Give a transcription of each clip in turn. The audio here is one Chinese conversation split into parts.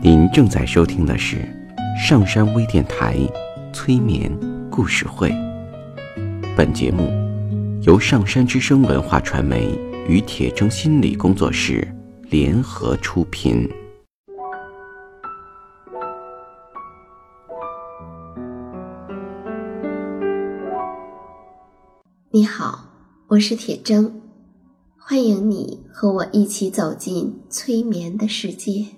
您正在收听的是上山微电台催眠故事会。本节目由上山之声文化传媒与铁铮心理工作室联合出品。你好，我是铁铮，欢迎你和我一起走进催眠的世界。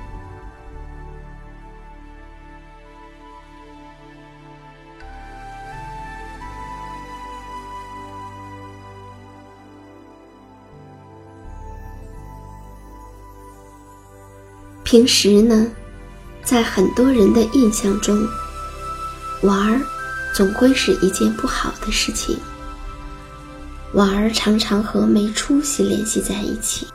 平时呢，在很多人的印象中，玩儿总归是一件不好的事情。玩儿常常和没出息联系在一起。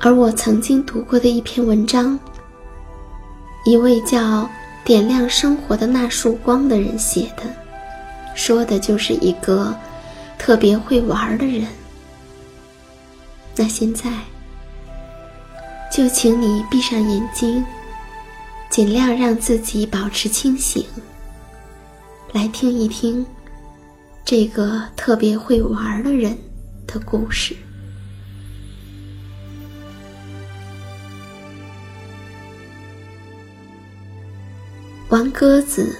而我曾经读过的一篇文章，一位叫“点亮生活的那束光”的人写的。说的就是一个特别会玩的人。那现在，就请你闭上眼睛，尽量让自己保持清醒，来听一听这个特别会玩的人的故事。玩鸽子，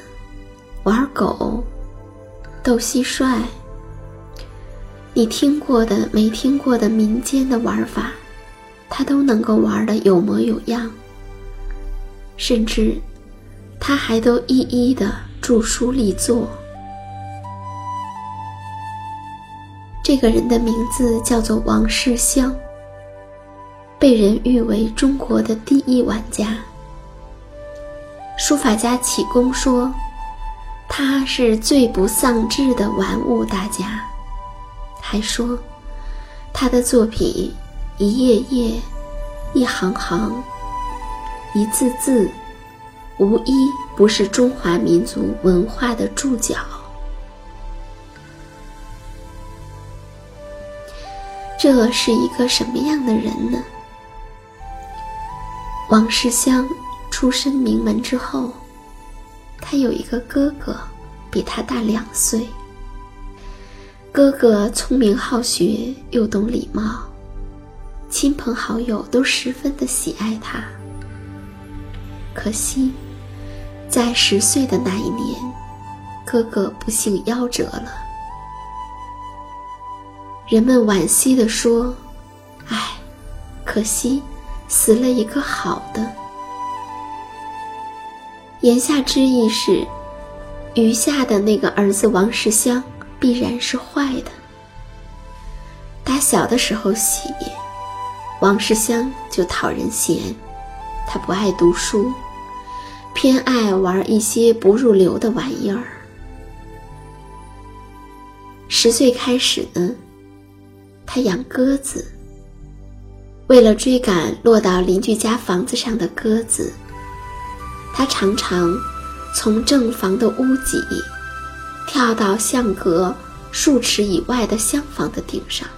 玩狗。斗蟋蟀，你听过的、没听过的民间的玩法，他都能够玩的有模有样，甚至他还都一一的著书立作。这个人的名字叫做王世襄，被人誉为中国的第一玩家。书法家启功说。他是最不丧志的玩物大家，还说他的作品一页页、一行行、一字字，无一不是中华民族文化的注脚。这是一个什么样的人呢？王世襄出身名门之后。他有一个哥哥，比他大两岁。哥哥聪明好学，又懂礼貌，亲朋好友都十分的喜爱他。可惜，在十岁的那一年，哥哥不幸夭折了。人们惋惜地说：“唉，可惜，死了一个好的。”言下之意是，余下的那个儿子王世襄必然是坏的。打小的时候起，王世襄就讨人嫌，他不爱读书，偏爱玩一些不入流的玩意儿。十岁开始呢，他养鸽子。为了追赶落到邻居家房子上的鸽子，他常常从正房的屋脊跳到相隔数尺以外的厢房的顶上。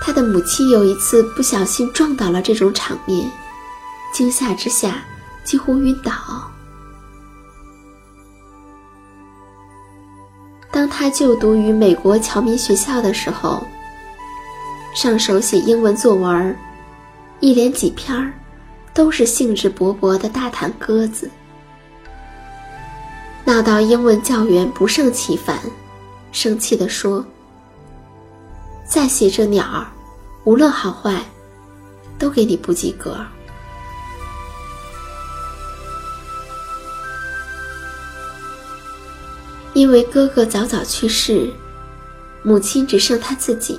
他的母亲有一次不小心撞到了这种场面，惊吓之下几乎晕倒。当他就读于美国侨民学校的时候。上手写英文作文，一连几篇儿，都是兴致勃勃的大谈鸽子，闹到英文教员不胜其烦，生气地说：“再写这鸟儿，无论好坏，都给你不及格。”因为哥哥早早去世，母亲只剩他自己。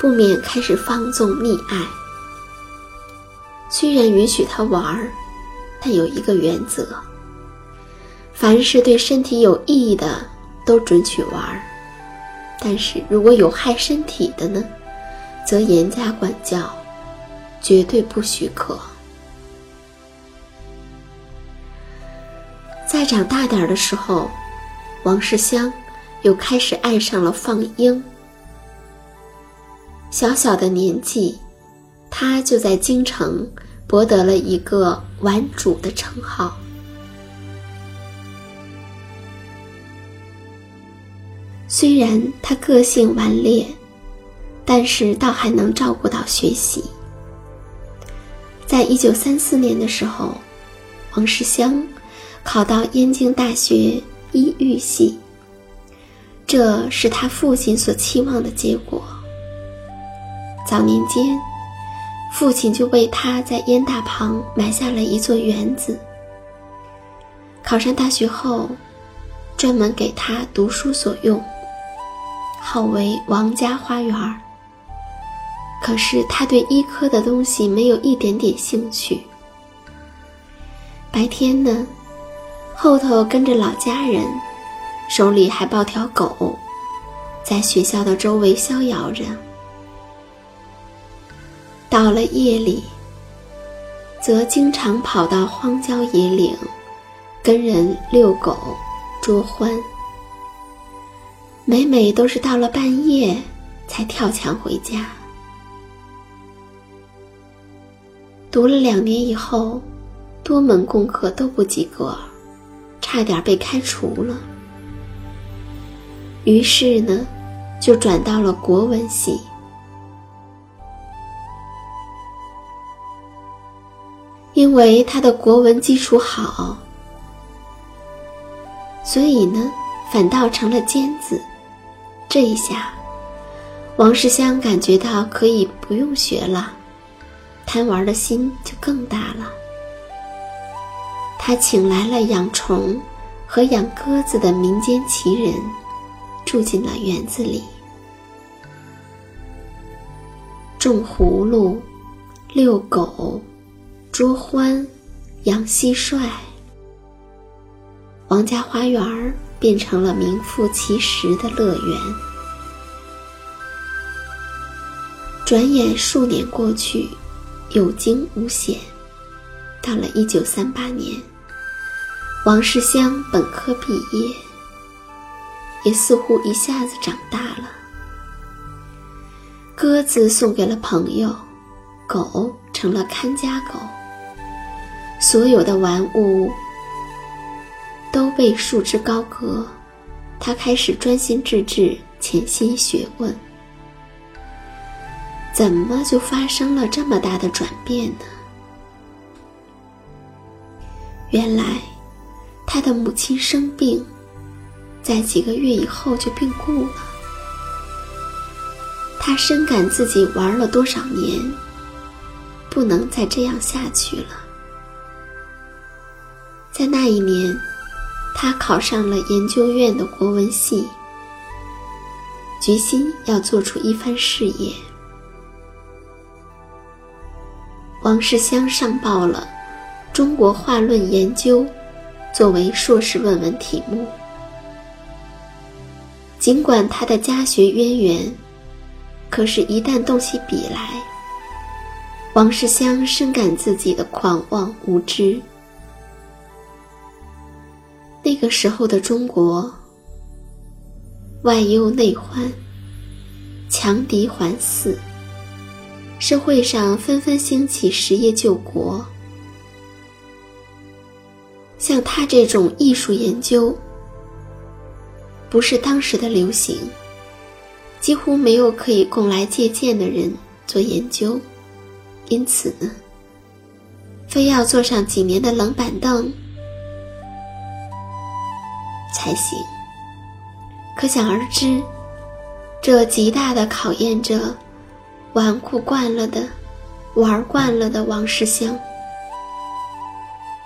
不免开始放纵溺爱。虽然允许他玩儿，但有一个原则：凡是对身体有意义的都准许玩儿，但是如果有害身体的呢，则严加管教，绝对不许可。再长大点儿的时候，王世襄又开始爱上了放鹰。小小的年纪，他就在京城博得了一个“玩主”的称号。虽然他个性顽劣，但是倒还能照顾到学习。在一九三四年的时候，王世襄考到燕京大学医育系，这是他父亲所期望的结果。早年间，父亲就为他在燕大旁埋下了一座园子。考上大学后，专门给他读书所用，号为“王家花园”。可是他对医科的东西没有一点点兴趣。白天呢，后头跟着老家人，手里还抱条狗，在学校的周围逍遥着。到了夜里，则经常跑到荒郊野岭，跟人遛狗、捉欢。每每都是到了半夜才跳墙回家。读了两年以后，多门功课都不及格，差点被开除了。于是呢，就转到了国文系。因为他的国文基础好，所以呢，反倒成了尖子。这一下，王世襄感觉到可以不用学了，贪玩的心就更大了。他请来了养虫和养鸽子的民间奇人，住进了园子里，种葫芦，遛狗。捉欢，养蟋蟀，王家花园变成了名副其实的乐园。转眼数年过去，有惊无险。到了一九三八年，王世襄本科毕业，也似乎一下子长大了。鸽子送给了朋友，狗成了看家狗。所有的玩物都被束之高阁，他开始专心致志，潜心学问。怎么就发生了这么大的转变呢？原来，他的母亲生病，在几个月以后就病故了。他深感自己玩了多少年，不能再这样下去了。在那一年，他考上了研究院的国文系，决心要做出一番事业。王世襄上报了《中国画论研究》作为硕士论文题目。尽管他的家学渊源，可是，一旦动起笔来，王世襄深感自己的狂妄无知。那个时候的中国，外忧内患，强敌环伺，社会上纷纷兴起实业救国。像他这种艺术研究，不是当时的流行，几乎没有可以供来借鉴的人做研究，因此，非要坐上几年的冷板凳才行。可想而知，这极大的考验着纨绔惯了的、玩惯了的王世襄，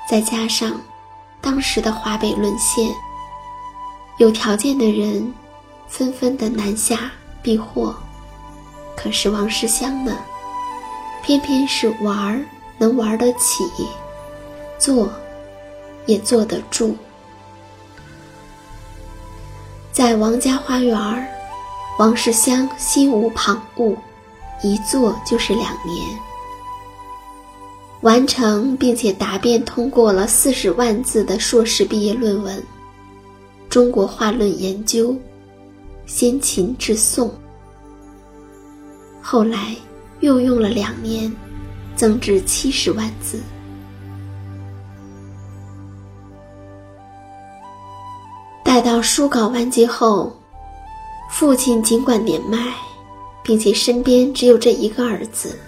再加上。当时的华北沦陷，有条件的人纷纷的南下避祸，可是王世襄呢，偏偏是玩能玩得起，做也坐得住。在王家花园，王世襄心无旁骛，一坐就是两年。完成并且答辩通过了四十万字的硕士毕业论文《中国画论研究》，先秦至宋。后来又用了两年，增至七十万字。到书稿完结后，父亲尽管年迈，并且身边只有这一个儿子。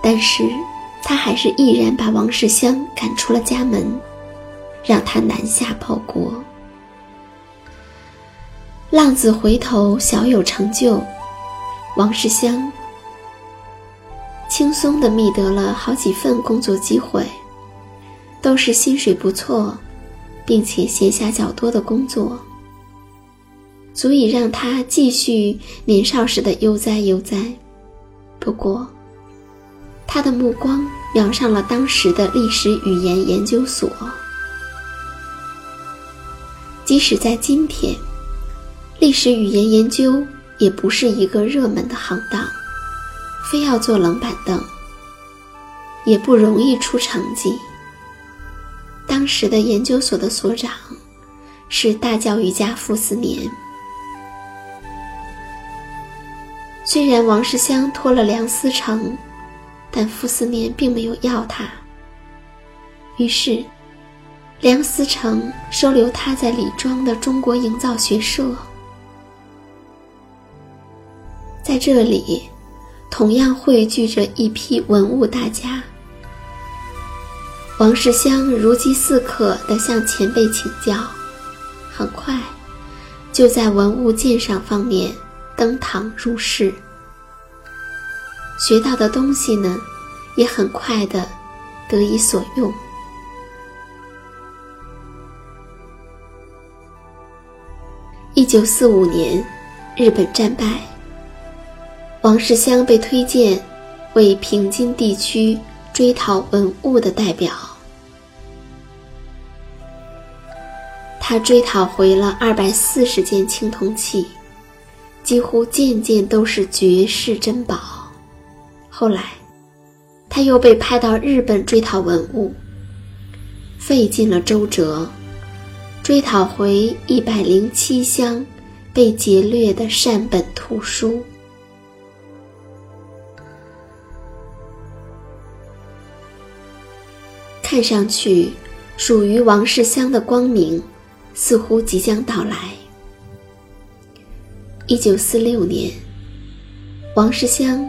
但是，他还是毅然把王世襄赶出了家门，让他南下报国。浪子回头，小有成就。王世襄轻松地觅得了好几份工作机会，都是薪水不错，并且闲暇较多的工作，足以让他继续年少时的悠哉悠哉。不过，他的目光瞄上了当时的历史语言研究所。即使在今天，历史语言研究也不是一个热门的行当，非要坐冷板凳，也不容易出成绩。时的研究所的所长是大教育家傅斯年。虽然王世襄托了梁思成。但傅斯年并没有要他，于是梁思成收留他在李庄的中国营造学社。在这里，同样汇聚着一批文物大家。王世襄如饥似渴地向前辈请教，很快就在文物鉴赏方面登堂入室。学到的东西呢，也很快的得以所用。一九四五年，日本战败，王世襄被推荐为平津地区追讨文物的代表。他追讨回了二百四十件青铜器，几乎件件都是绝世珍宝。后来，他又被派到日本追讨文物，费尽了周折，追讨回一百零七箱被劫掠的善本图书。看上去，属于王世襄的光明，似乎即将到来。一九四六年，王世襄。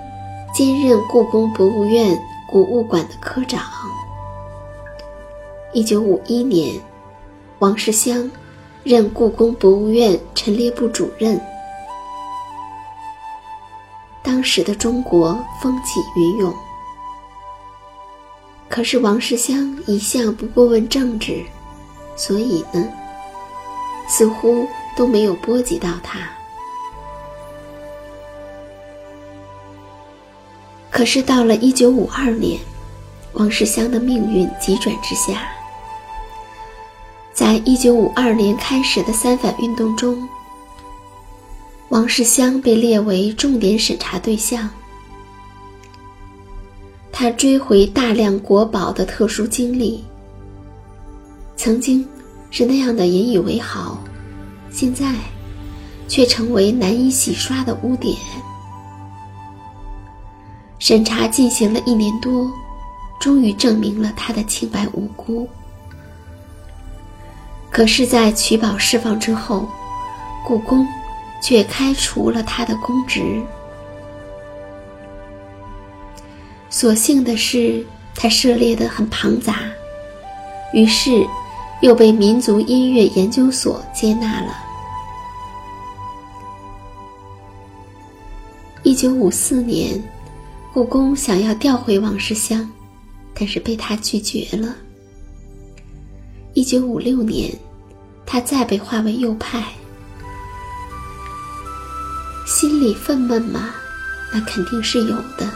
兼任故宫博物院古物馆的科长。一九五一年，王世襄任故宫博物院陈列部主任。当时的中国风起云涌，可是王世襄一向不过问政治，所以呢，似乎都没有波及到他。可是到了一九五二年，王世襄的命运急转直下。在一九五二年开始的三反运动中，王世襄被列为重点审查对象。他追回大量国宝的特殊经历，曾经是那样的引以为豪，现在却成为难以洗刷的污点。审查进行了一年多，终于证明了他的清白无辜。可是，在取保释放之后，故宫却开除了他的公职。所幸的是，他涉猎的很庞杂，于是又被民族音乐研究所接纳了。一九五四年，故宫想要调回王世襄，但是被他拒绝了。一九五六年，他再被划为右派，心里愤懑吗？那肯定是有的。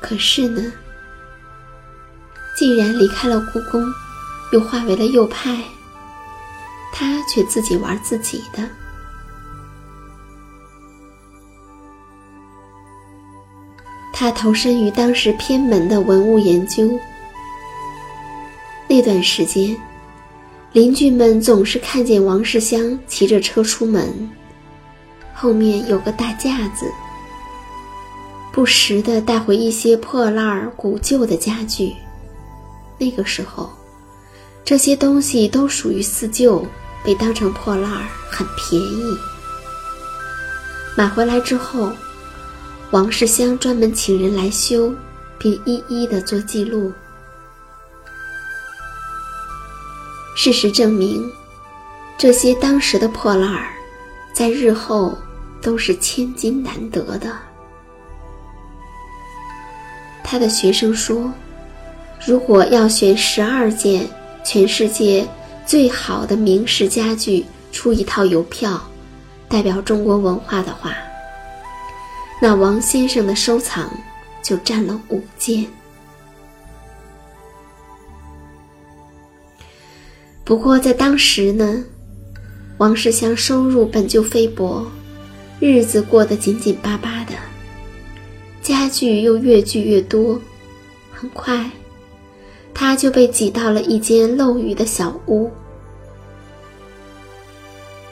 可是呢，既然离开了故宫，又化为了右派，他却自己玩自己的。他投身于当时偏门的文物研究。那段时间，邻居们总是看见王世襄骑着车出门，后面有个大架子，不时的带回一些破烂儿、古旧的家具。那个时候，这些东西都属于四旧，被当成破烂儿很便宜。买回来之后，王世襄专门请人来修，并一一的做记录。事实证明，这些当时的破烂儿，在日后都是千金难得的。他的学生说：“如果要选十二件全世界最好的名式家具出一套邮票，代表中国文化的话，那王先生的收藏就占了五件。”不过在当时呢，王世襄收入本就菲薄，日子过得紧紧巴巴的，家具又越聚越多，很快，他就被挤到了一间漏雨的小屋。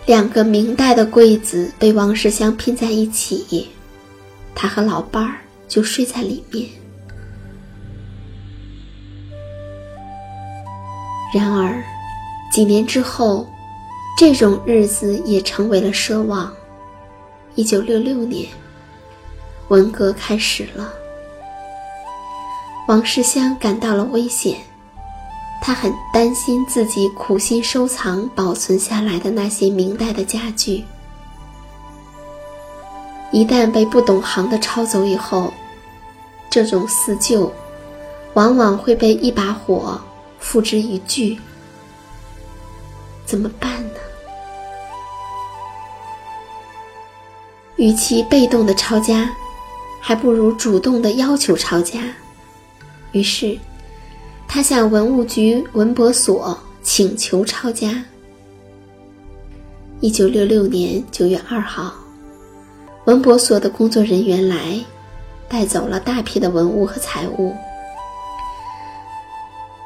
两个明代的柜子被王世襄拼在一起，他和老伴儿就睡在里面。然而。几年之后，这种日子也成为了奢望。一九六六年，文革开始了。王世襄感到了危险，他很担心自己苦心收藏、保存下来的那些明代的家具，一旦被不懂行的抄走以后，这种四旧，往往会被一把火付之一炬。怎么办呢？与其被动的抄家，还不如主动的要求抄家。于是，他向文物局文博所请求抄家。一九六六年九月二号，文博所的工作人员来，带走了大批的文物和财物。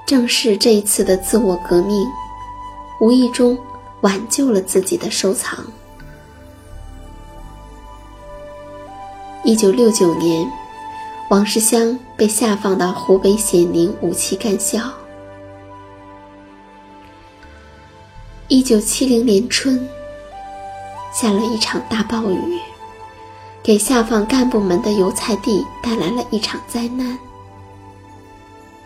正是这一次的自我革命。无意中挽救了自己的收藏。一九六九年，王世襄被下放到湖北显宁武器干校。一九七零年春，下了一场大暴雨，给下放干部们的油菜地带来了一场灾难。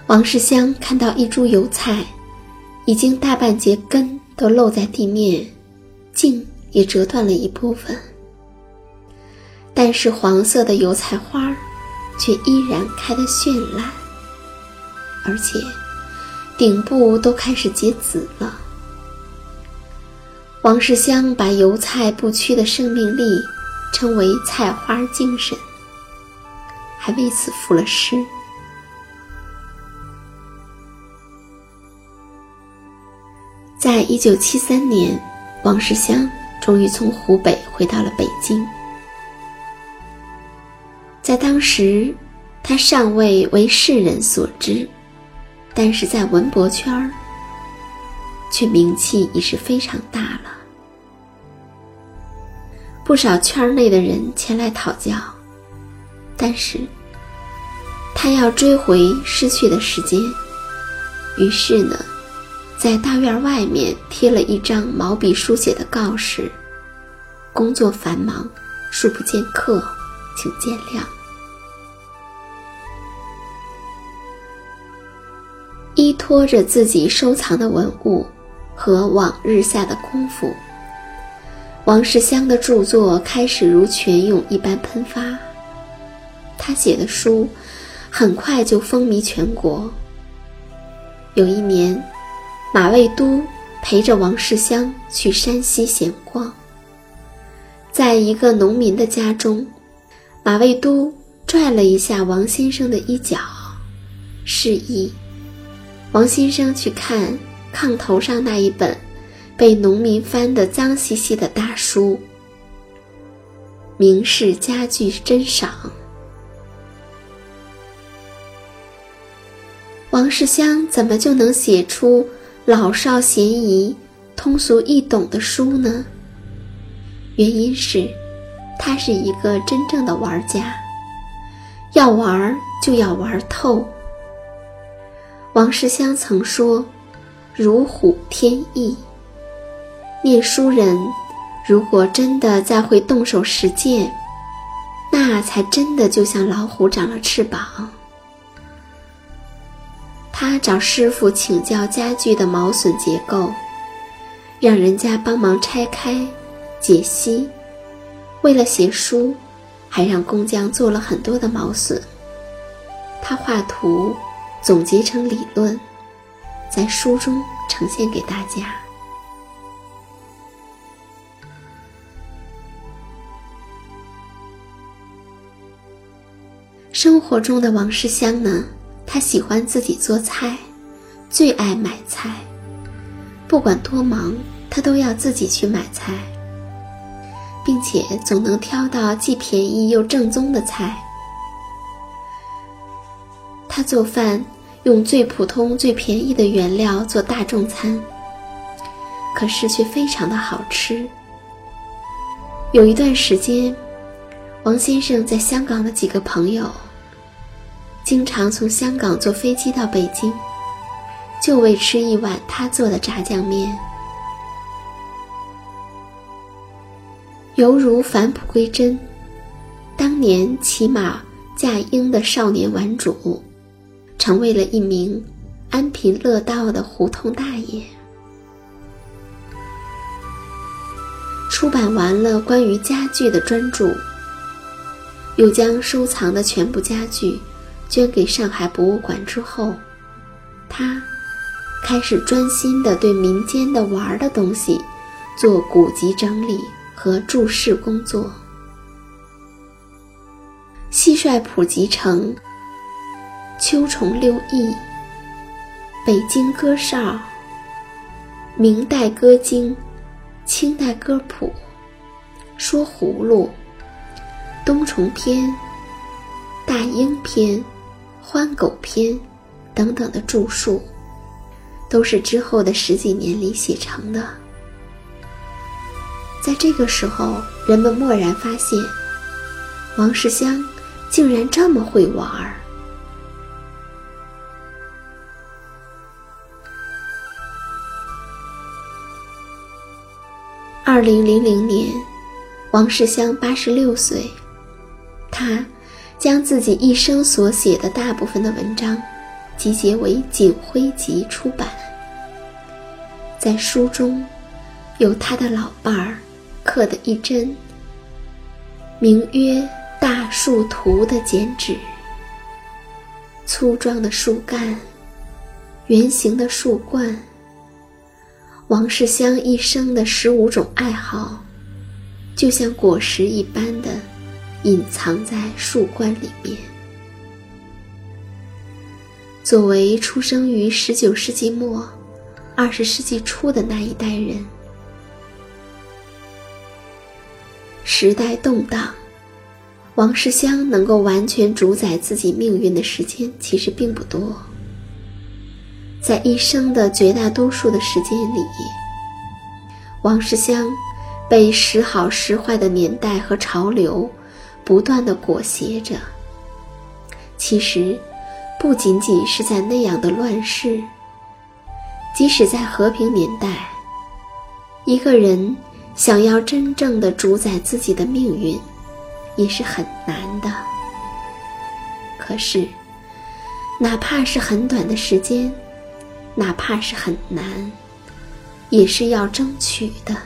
王世襄看到一株油菜。已经大半截根都露在地面，茎也折断了一部分。但是黄色的油菜花儿却依然开得绚烂，而且顶部都开始结籽了。王世襄把油菜不屈的生命力称为“菜花精神”，还为此赋了诗。在一九七三年，王世襄终于从湖北回到了北京。在当时，他尚未为世人所知，但是在文博圈儿，却名气已是非常大了。不少圈内的人前来讨教，但是他要追回失去的时间，于是呢，在大院外面贴了一张毛笔书写的告示：“工作繁忙，恕不见客，请见谅。”依托着自己收藏的文物和往日下的功夫。王世襄的著作开始如泉涌一般喷发，他写的书很快就风靡全国。有一年，马未都陪着王世襄去山西闲逛，在一个农民的家中，马未都拽了一下王先生的衣角，示意王先生去看炕头上那一本。被农民翻得脏兮兮的大书，《明式家具珍赏》。王世襄怎么就能写出老少咸宜、通俗易懂的书呢？原因是，他是一个真正的玩家，要玩就要玩透。王世襄曾说：“如虎添翼。”念书人，如果真的再会动手实践，那才真的就像老虎长了翅膀。他找师傅请教家具的毛损结构，让人家帮忙拆开、解析。为了写书，还让工匠做了很多的毛损。他画图，总结成理论，在书中呈现给大家。生活中的王世襄呢，他喜欢自己做菜，最爱买菜。不管多忙，他都要自己去买菜，并且总能挑到既便宜又正宗的菜。他做饭用最普通、最便宜的原料做大众餐，可是却非常的好吃。有一段时间，王先生在香港的几个朋友。经常从香港坐飞机到北京，就为吃一碗他做的炸酱面。犹如返璞归真，当年骑马驾鹰的少年玩主，成为了一名安贫乐道的胡同大爷。出版完了关于家具的专著，又将收藏的全部家具。捐给上海博物馆之后，他开始专心地对民间的玩的东西做古籍整理和注释工作。蟋蟀谱集成，秋虫六艺，北京歌哨，明代歌经，清代歌谱，说葫芦，冬虫篇，大英篇。欢狗篇，等等的著述，都是之后的十几年里写成的。在这个时候，人们蓦然发现，王世襄竟然这么会玩儿。二零零零年，王世襄八十六岁，他。将自己一生所写的大部分的文章集结为《锦辉集》出版，在书中有他的老伴儿刻的一针，名曰《大树图》的剪纸，粗壮的树干，圆形的树冠，王世襄一生的十五种爱好，就像果实一般的。隐藏在树冠里面。作为出生于十九世纪末、二十世纪初的那一代人。时代动荡，王世襄能够完全主宰自己命运的时间其实并不多。在一生的绝大多数的时间里，王世襄被时好时坏的年代和潮流不断的裹挟着。其实，不仅仅是在那样的乱世，即使在和平年代，一个人想要真正的主宰自己的命运，也是很难的。可是，哪怕是很短的时间，哪怕是很难，也是要争取的。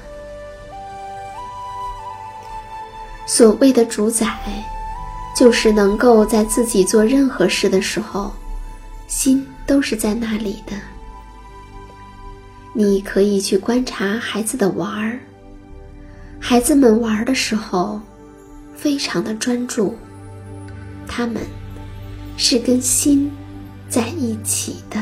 所谓的主宰。就是能够在自己做任何事的时候，心都是在那里的。你可以去观察孩子的玩儿，孩子们玩的时候，非常的专注，他们是跟心在一起的。